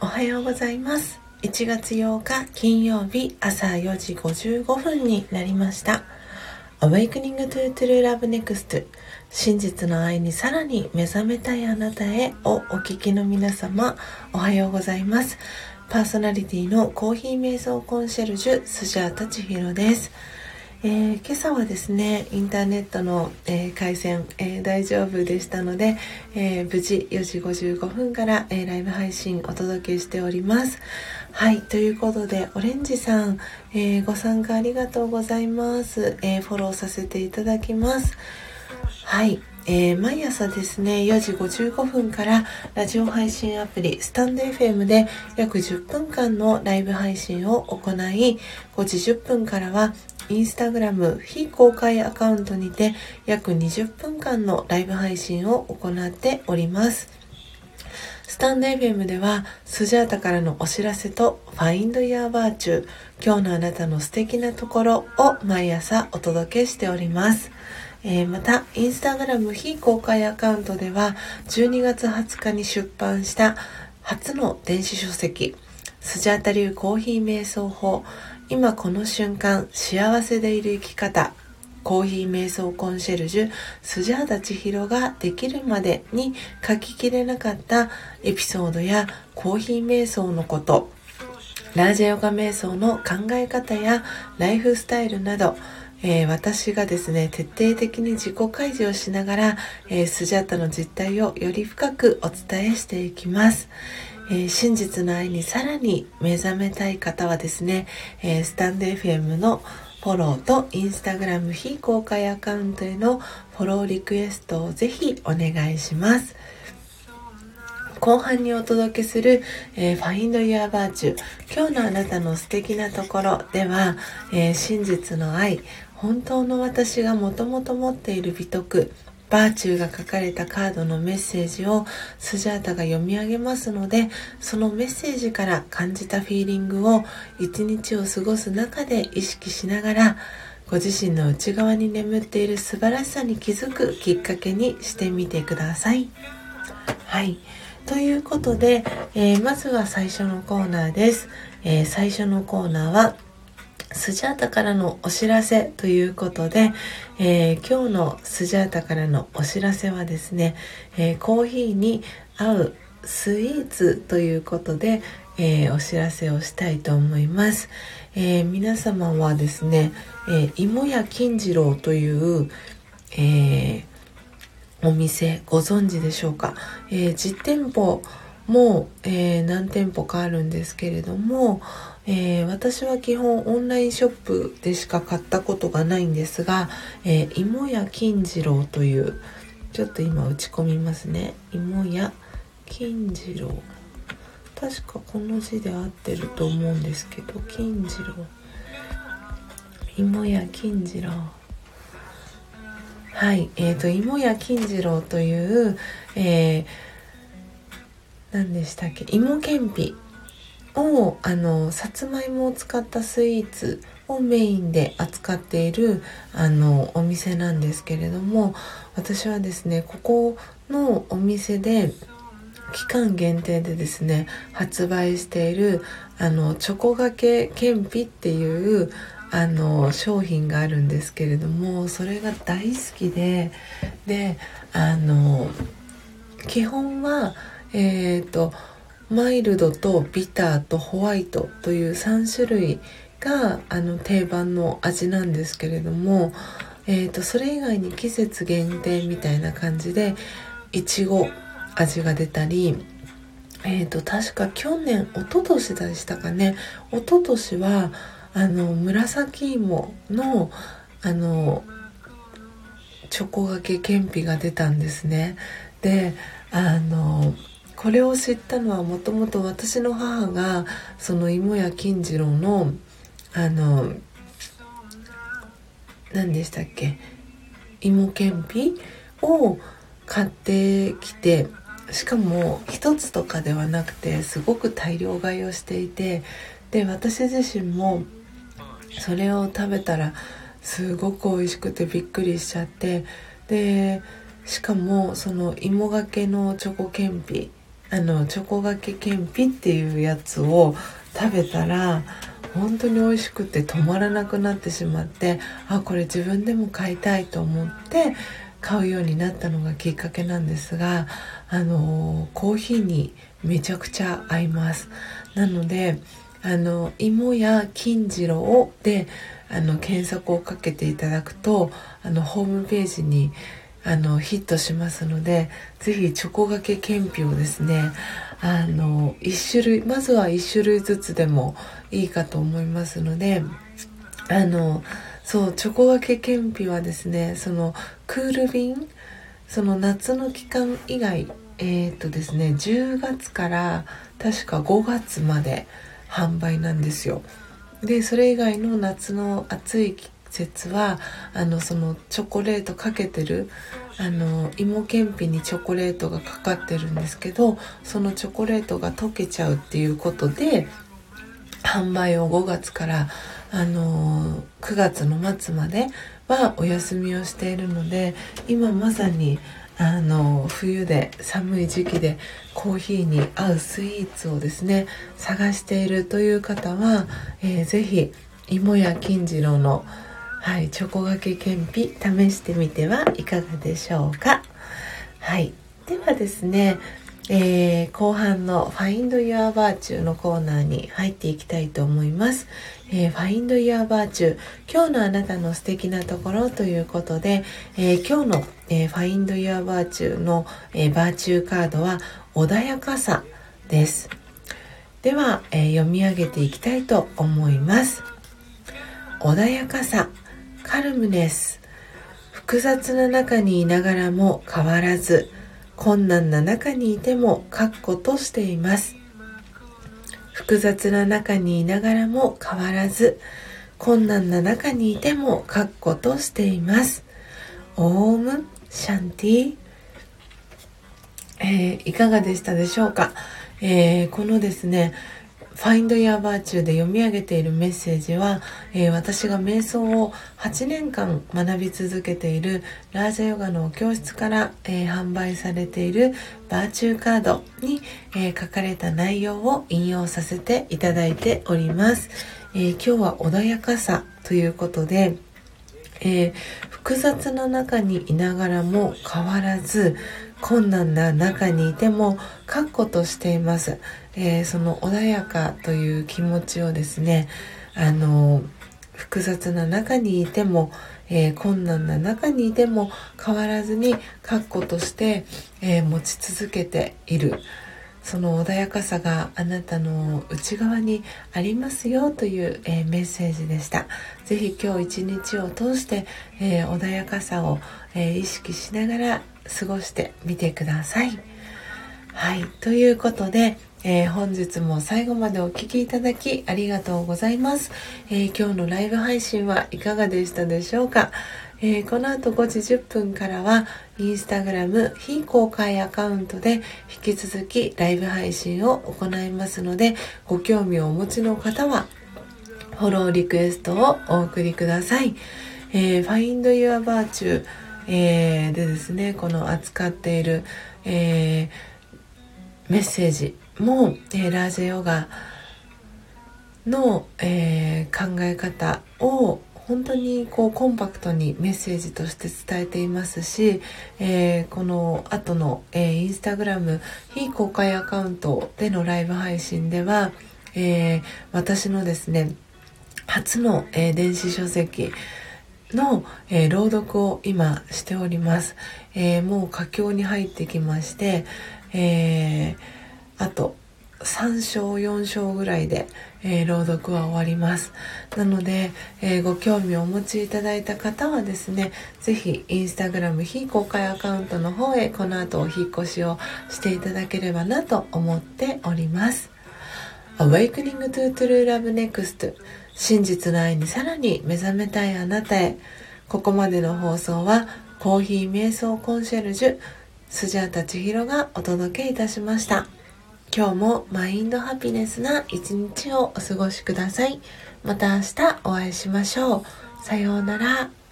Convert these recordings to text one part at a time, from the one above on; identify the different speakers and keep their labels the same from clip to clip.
Speaker 1: おはようございます。1月8日金曜日朝4時55分になりました。Awakening to True Love Next 真実の愛にさらに目覚めたいあなたへをお聞きの皆様おはようございます。パーソナリティのコーヒー瞑想コンシェルジュスジャータチヒロです。えー、今朝はですねインターネットの、えー、回線、えー、大丈夫でしたので、え無事4時55分から、えライブ配信お届けしております。はいということでオレンジさん、えご参加ありがとうございます、えフォローさせていただきます。はい。えー、毎朝ですね4時55分からラジオ配信アプリスタンド FM で約10分間のライブ配信を行い5時10分からはインスタグラム非公開アカウントにて約20分間のライブ配信を行っております。スタンド FM ではスジャータからのお知らせと Find Your Virtue 今日のあなたの素敵なところを毎朝お届けしております。えー、また、インスタグラム非公開アカウントでは12月20日に出版した初の電子書籍スジャータ流コーヒー瞑想法。今この瞬間幸せでいる生き方コーヒー瞑想コンシェルジュスジャータ千尋ができるまでに書ききれなかったエピソードやコーヒー瞑想のことラージャヨガ瞑想の考え方やライフスタイルなどえー、私がですね徹底的に自己開示をしながら、えー、スジャータの実態をより深くお伝えしていきます。えー、真実の愛にさらに目覚めたい方はですね、えー、スタンド FM のフォローとインスタグラム非公開アカウントへのフォローリクエストをぜひお願いします。後半にお届けする、えー、Find Your Virtue 今日のあなたの素敵なところでは、えー、真実の愛本当の私がもともと持っている美徳バーチューが書かれたカードのメッセージをスジャータが読み上げますのでそのメッセージから感じたフィーリングを一日を過ごす中で意識しながらご自身の内側に眠っている素晴らしさに気づくきっかけにしてみてください。はいということで、えー、まずは最初のコーナーです。えー、最初のコーナーはスジャータからのお知らせということで、えー、今日のスジャータからのお知らせはですね、えー、コーヒーに合うスイーツということで、えー、お知らせをしたいと思います、え皆様はですね、え芋屋金次郎という、えお店ご存知でしょうか、え実店舗も、え何店舗かあるんですけれども、えー、私は基本オンラインショップでしか買ったことがないんですが、えー、芋屋金次郎というちょっと今打ち込みますね。芋屋金次郎。確かこの字で合ってると思うんですけど金次郎。芋屋金次郎。はいえーと、芋屋金次郎という、えー、何でしたっけ？芋けんぴ。をあのさつまいもを使ったスイーツをメインで扱っているあのお店なんですけれども私はですねここのお店で期間限定でですね発売しているあのチョコがけけんぴっていうあの商品があるんですけれどもそれが大好きでであの基本はえっ、ー、とマイルドとビターとホワイトという3種類があの定番の味なんですけれども、えーと、それ以外に季節限定みたいな感じでいちご味が出たりえーと、確か去年一昨年でしたかね。一昨年はあの紫芋のあのチョコがけけんぴが出たんですね。であのこれを知ったのはもともと私の母がその芋屋金次郎のあの何でしたっけ？芋けんぴを買ってきてしかも一つとかではなくてすごく大量買いをしていてで私自身もそれを食べたらすごく美味しくてびっくりしちゃってでしかもその芋がけのチョコけんぴあのチョコがけけんぴっていうやつを食べたら本当に美味しくて止まらなくなってしまってあこれ自分でも買いたいと思って買うようになったのがきっかけなんですがあのコーヒーにめちゃくちゃ合います。なのであの芋や金次郎であの検索をかけていただくとあのホームページにあのヒットしますので是非チョコがけ検品をですねあの1種類まずは1種類ずつでもいいかと思いますのであのそうチョコがけ検品はですねそのクール便その夏の期間以外えー、っとですね10月から確か5月まで販売なんですよ。でそれ以外の夏の暑い季節はあのそのチョコレートかけてるあの芋けんぴにチョコレートがかかってるんですけどそのチョコレートが溶けちゃうっていうことで販売を5月からあの9月の末まではお休みをしているので今まさにあの冬で寒い時期でコーヒーに合うスイーツをですね探しているという方は、えー、ぜひ芋や金次郎の、はい、チョコがけけんぴ試してみてはいかがでしょうかはいではですねえー、後半の Find Your Virtue のコーナーに入っていきたいと思います。えー、Find Your Virtue 今日のあなたの素敵なところということで、えー、今日の、えー、Find Your Virtue の、えー、バーチューカードは穏やかさです。では、えー、読み上げていきたいと思います。穏やかさ、カルムネス、複雑な中にいながらも変わらず、困難な中にいても確固としています。複雑な中にいながらも変わらず困難な中にいても確固としています。オームシャンティ。えー、いかがでしたでしょうか、えー、このですね Find Your Virtue で読み上げているメッセージは、えー、私が瞑想を8年間学び続けているラージャヨガの教室から、えー、販売されているバーチューカードに、えー、書かれた内容を引用させていただいております。え今日は穏やかさということで、え複雑な中にいながらも変わらず困難な中にいても確固としています。えー、その穏やかという気持ちをですねあの複雑な中にいても、えー、困難な中にいても変わらずに確固として、えー、持ち続けているその穏やかさがあなたの内側にありますよという、えー、メッセージでした是非今日一日を通して、え穏やかさを、え意識しながら過ごしてみてください。はい。ということでえー、本日も最後までお聴きいただきありがとうございます、えー、今日のライブ配信はいかがでしたでしょうか、えー、この後5時10分からはインスタグラム非公開アカウントで引き続きライブ配信を行いますのでご興味をお持ちの方はフォローリクエストをお送りください、えー、Find Your Virtue、えー、でですねこの扱っている、えー、メッセージも、えー、ラージェヨガの、えー、考え方を本当にこうコンパクトにメッセージとして伝えていますし、えー、この後の、えー、インスタグラム非公開アカウントでのライブ配信では、えー、私のですね初の、えー、電子書籍の、えー、朗読を今しております、えー、もう佳境に入ってきまして、えーあと3章4章ぐらいで、え、朗読は終わります。なので、え、ご興味をお持ちいただいた方はですね是非インスタグラム非公開アカウントの方へこの後お引越しをしていただければなと思っております。Awakening to True Love Next 真実の愛にさらに目覚めたいあなたへここまでの放送はコーヒー瞑想コンシェルジュスジャータ千尋がお届けいたしました。今日もマインドハピネスな一日をお過ごしください。また明日お会いしましょう。さようなら。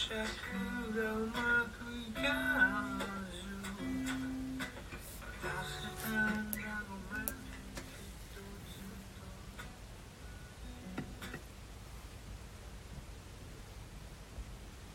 Speaker 2: Shakura.